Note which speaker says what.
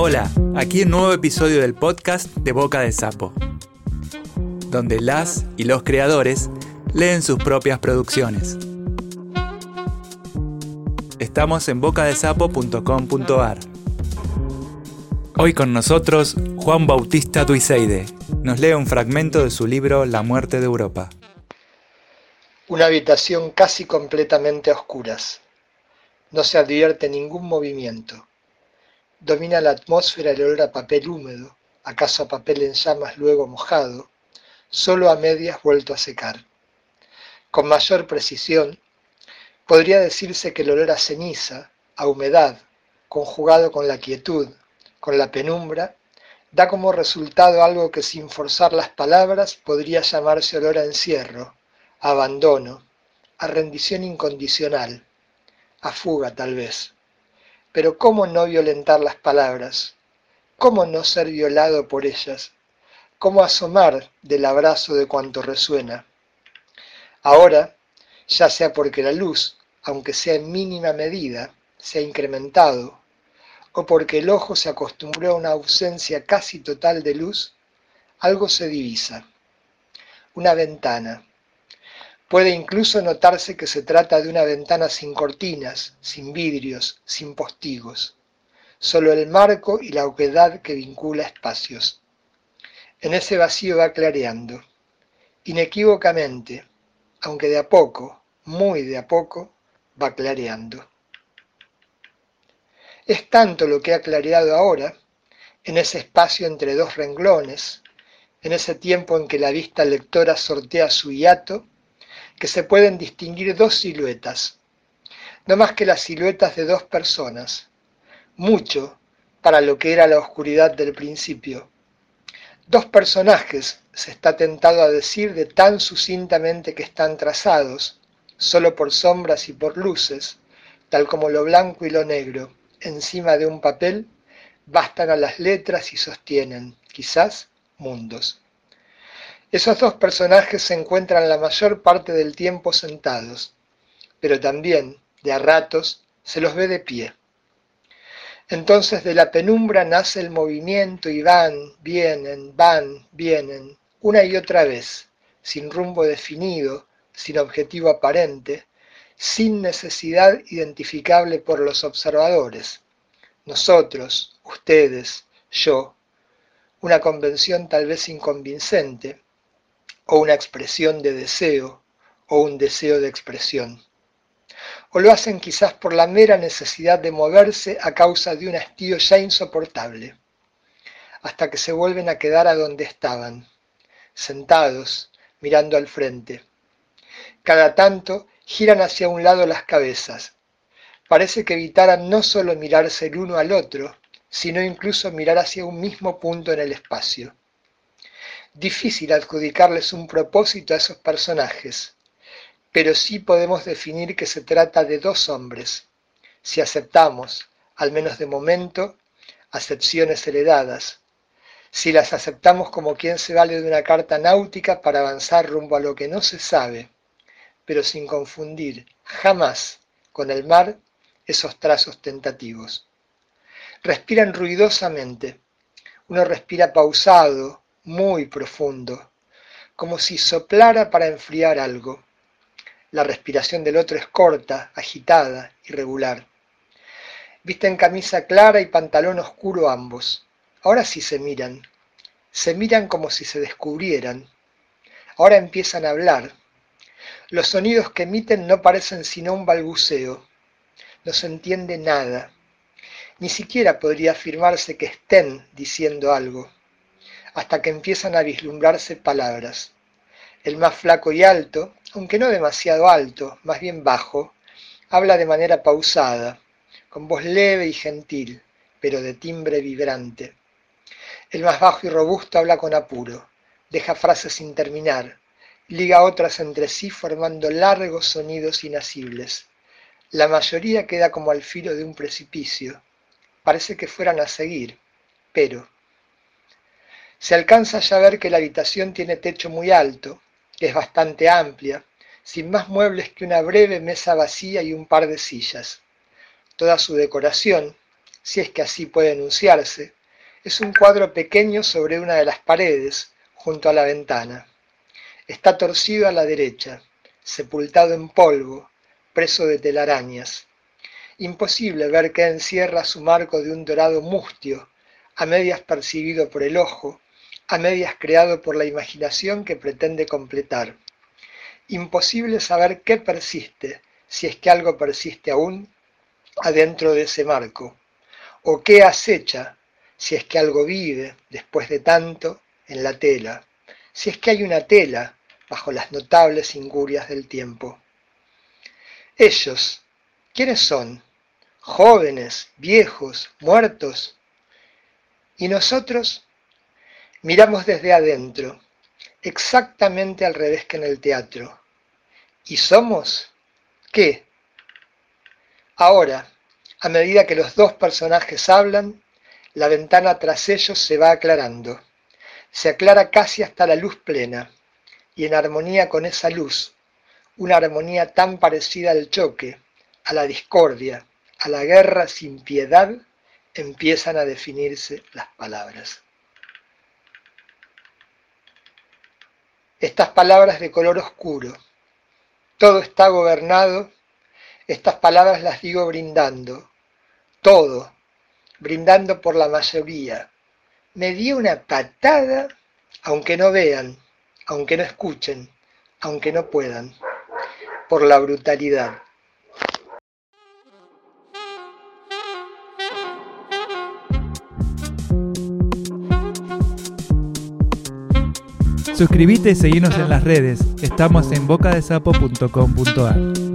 Speaker 1: Hola, aquí un nuevo episodio del podcast de Boca de Sapo, donde las y los creadores leen sus propias producciones. Estamos en bocadesapo.com.ar. Hoy con nosotros Juan Bautista Duiseide. Nos lee un fragmento de su libro La muerte de Europa.
Speaker 2: Una habitación casi completamente a oscuras. No se advierte ningún movimiento. Domina la atmósfera el olor a papel húmedo, acaso a papel en llamas luego mojado, solo a medias vuelto a secar. Con mayor precisión, podría decirse que el olor a ceniza, a humedad, conjugado con la quietud, con la penumbra, da como resultado algo que sin forzar las palabras podría llamarse olor a encierro, a abandono, a rendición incondicional, a fuga tal vez. Pero ¿cómo no violentar las palabras? ¿Cómo no ser violado por ellas? ¿Cómo asomar del abrazo de cuanto resuena? Ahora, ya sea porque la luz, aunque sea en mínima medida, se ha incrementado, o porque el ojo se acostumbró a una ausencia casi total de luz, algo se divisa. Una ventana, Puede incluso notarse que se trata de una ventana sin cortinas, sin vidrios, sin postigos, solo el marco y la oquedad que vincula espacios. En ese vacío va clareando, inequívocamente, aunque de a poco, muy de a poco, va clareando. Es tanto lo que ha clareado ahora, en ese espacio entre dos renglones, en ese tiempo en que la vista lectora sortea su hiato, que se pueden distinguir dos siluetas, no más que las siluetas de dos personas, mucho para lo que era la oscuridad del principio. Dos personajes, se está tentado a decir de tan sucintamente que están trazados, solo por sombras y por luces, tal como lo blanco y lo negro, encima de un papel, bastan a las letras y sostienen, quizás, mundos. Esos dos personajes se encuentran la mayor parte del tiempo sentados, pero también, de a ratos, se los ve de pie. Entonces de la penumbra nace el movimiento y van, vienen, van, vienen, una y otra vez, sin rumbo definido, sin objetivo aparente, sin necesidad identificable por los observadores. Nosotros, ustedes, yo, una convención tal vez inconvincente, o una expresión de deseo o un deseo de expresión. O lo hacen quizás por la mera necesidad de moverse a causa de un hastío ya insoportable, hasta que se vuelven a quedar a donde estaban, sentados, mirando al frente. Cada tanto giran hacia un lado las cabezas. Parece que evitaran no solo mirarse el uno al otro, sino incluso mirar hacia un mismo punto en el espacio. Difícil adjudicarles un propósito a esos personajes, pero sí podemos definir que se trata de dos hombres, si aceptamos, al menos de momento, acepciones heredadas, si las aceptamos como quien se vale de una carta náutica para avanzar rumbo a lo que no se sabe, pero sin confundir jamás con el mar esos trazos tentativos. Respiran ruidosamente, uno respira pausado, muy profundo, como si soplara para enfriar algo. La respiración del otro es corta, agitada, irregular. Visten camisa clara y pantalón oscuro ambos. Ahora sí se miran. Se miran como si se descubrieran. Ahora empiezan a hablar. Los sonidos que emiten no parecen sino un balbuceo. No se entiende nada. Ni siquiera podría afirmarse que estén diciendo algo hasta que empiezan a vislumbrarse palabras. El más flaco y alto, aunque no demasiado alto, más bien bajo, habla de manera pausada, con voz leve y gentil, pero de timbre vibrante. El más bajo y robusto habla con apuro, deja frases sin terminar, liga otras entre sí formando largos sonidos inasibles. La mayoría queda como al filo de un precipicio. Parece que fueran a seguir, pero se alcanza ya a ver que la habitación tiene techo muy alto, que es bastante amplia, sin más muebles que una breve mesa vacía y un par de sillas. Toda su decoración, si es que así puede enunciarse, es un cuadro pequeño sobre una de las paredes, junto a la ventana. Está torcido a la derecha, sepultado en polvo, preso de telarañas. Imposible ver qué encierra su marco de un dorado mustio, a medias percibido por el ojo, a medias creado por la imaginación que pretende completar. Imposible saber qué persiste, si es que algo persiste aún, adentro de ese marco, o qué acecha, si es que algo vive, después de tanto, en la tela, si es que hay una tela bajo las notables ingurias del tiempo. Ellos, ¿quiénes son? Jóvenes, viejos, muertos. Y nosotros miramos desde adentro, exactamente al revés que en el teatro. ¿Y somos qué? Ahora, a medida que los dos personajes hablan, la ventana tras ellos se va aclarando. Se aclara casi hasta la luz plena, y en armonía con esa luz, una armonía tan parecida al choque, a la discordia, a la guerra sin piedad, empiezan a definirse las palabras. Estas palabras de color oscuro, todo está gobernado, estas palabras las digo brindando, todo, brindando por la mayoría. Me dio una patada, aunque no vean, aunque no escuchen, aunque no puedan, por la brutalidad.
Speaker 1: Suscríbete y seguinos en las redes. Estamos en bocadesapo.com.ar.